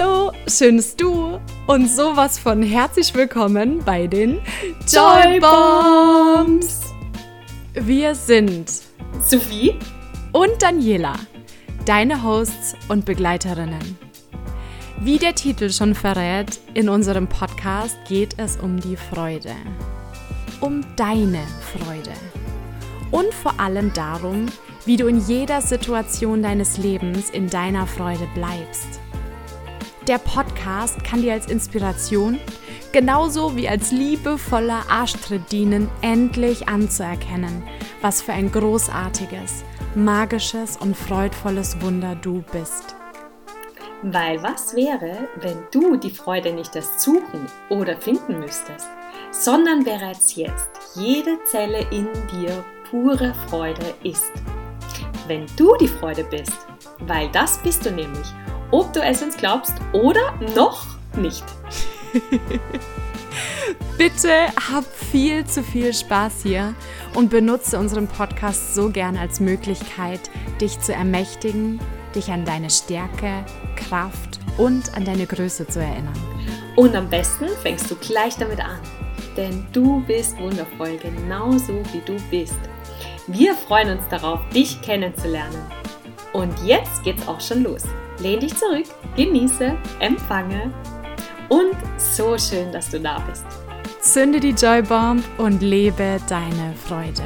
ertönst du und sowas von herzlich willkommen bei den Joy Bombs. Wir sind Sophie und Daniela, deine Hosts und Begleiterinnen. Wie der Titel schon verrät, in unserem Podcast geht es um die Freude. Um deine Freude. Und vor allem darum, wie du in jeder Situation deines Lebens in deiner Freude bleibst. Der Podcast kann dir als Inspiration, genauso wie als liebevoller Arschtritt dienen, endlich anzuerkennen, was für ein großartiges, magisches und freudvolles Wunder du bist. Weil was wäre, wenn du die Freude nicht erst suchen oder finden müsstest, sondern bereits jetzt jede Zelle in dir pure Freude ist? Wenn du die Freude bist, weil das bist du nämlich ob du es uns glaubst oder noch nicht. Bitte hab viel zu viel Spaß hier und benutze unseren Podcast so gern als Möglichkeit, dich zu ermächtigen, dich an deine Stärke, Kraft und an deine Größe zu erinnern. Und am besten fängst du gleich damit an, denn du bist wundervoll, genauso wie du bist. Wir freuen uns darauf, dich kennenzulernen. Und jetzt geht's auch schon los. Lehn dich zurück, genieße, empfange und so schön, dass du da bist. Zünde die Joy Bomb und lebe deine Freude.